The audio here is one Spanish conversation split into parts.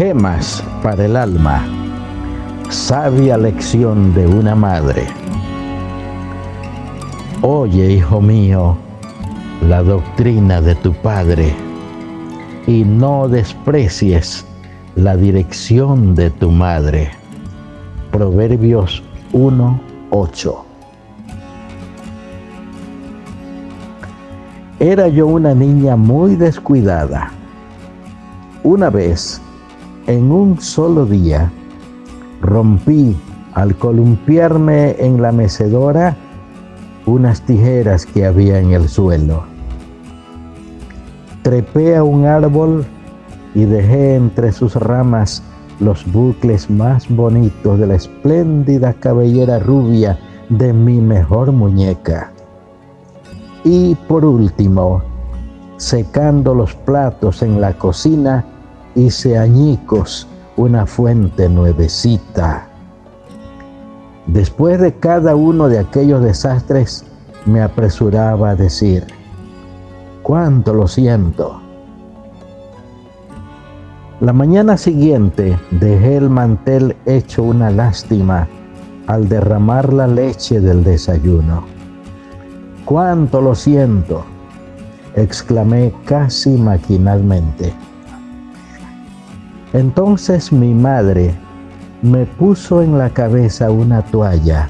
Gemas para el alma. Sabia lección de una madre. Oye, hijo mío, la doctrina de tu padre y no desprecies la dirección de tu madre. Proverbios 1:8. Era yo una niña muy descuidada. Una vez, en un solo día, rompí al columpiarme en la mecedora unas tijeras que había en el suelo. Trepé a un árbol y dejé entre sus ramas los bucles más bonitos de la espléndida cabellera rubia de mi mejor muñeca. Y por último, secando los platos en la cocina, hice añicos una fuente nuevecita. Después de cada uno de aquellos desastres, me apresuraba a decir, cuánto lo siento. La mañana siguiente dejé el mantel hecho una lástima al derramar la leche del desayuno. Cuánto lo siento, exclamé casi maquinalmente. Entonces mi madre me puso en la cabeza una toalla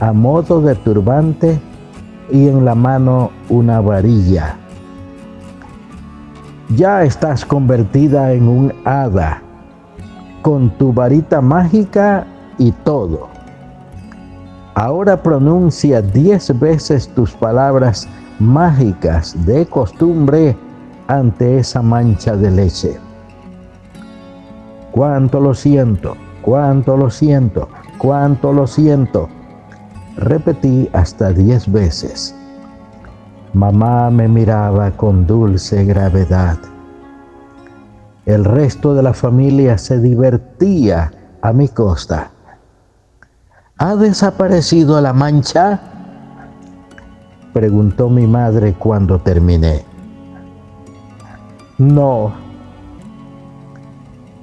a modo de turbante y en la mano una varilla. Ya estás convertida en un hada, con tu varita mágica y todo. Ahora pronuncia diez veces tus palabras mágicas de costumbre ante esa mancha de leche. Cuánto lo siento, cuánto lo siento, cuánto lo siento. Repetí hasta diez veces. Mamá me miraba con dulce gravedad. El resto de la familia se divertía a mi costa. ¿Ha desaparecido la mancha? Preguntó mi madre cuando terminé. No,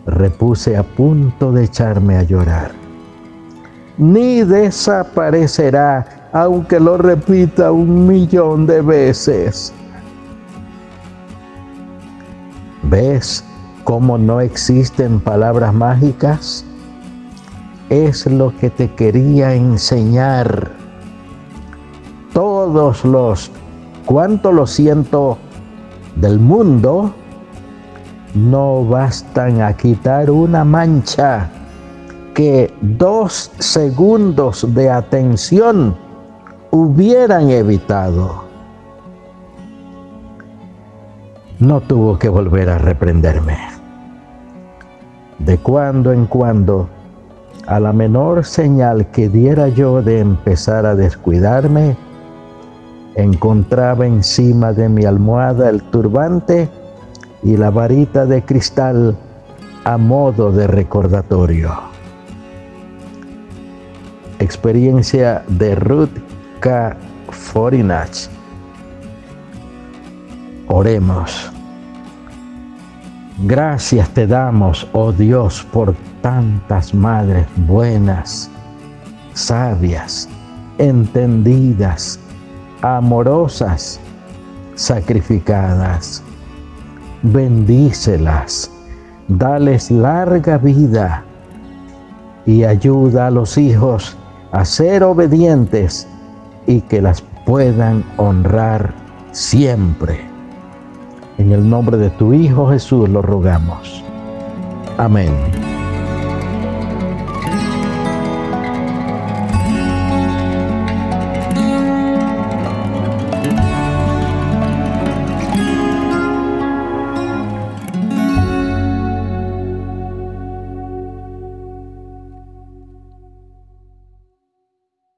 repuse a punto de echarme a llorar. Ni desaparecerá aunque lo repita un millón de veces. ¿Ves cómo no existen palabras mágicas? Es lo que te quería enseñar. Todos los, cuánto lo siento, del mundo no bastan a quitar una mancha que dos segundos de atención hubieran evitado. No tuvo que volver a reprenderme. De cuando en cuando, a la menor señal que diera yo de empezar a descuidarme, encontraba encima de mi almohada el turbante y la varita de cristal a modo de recordatorio. Experiencia de Ruth K. Forinach. Oremos. Gracias te damos, oh Dios, por tantas madres buenas, sabias, entendidas, amorosas, sacrificadas bendícelas, dales larga vida y ayuda a los hijos a ser obedientes y que las puedan honrar siempre. En el nombre de tu Hijo Jesús lo rogamos. Amén.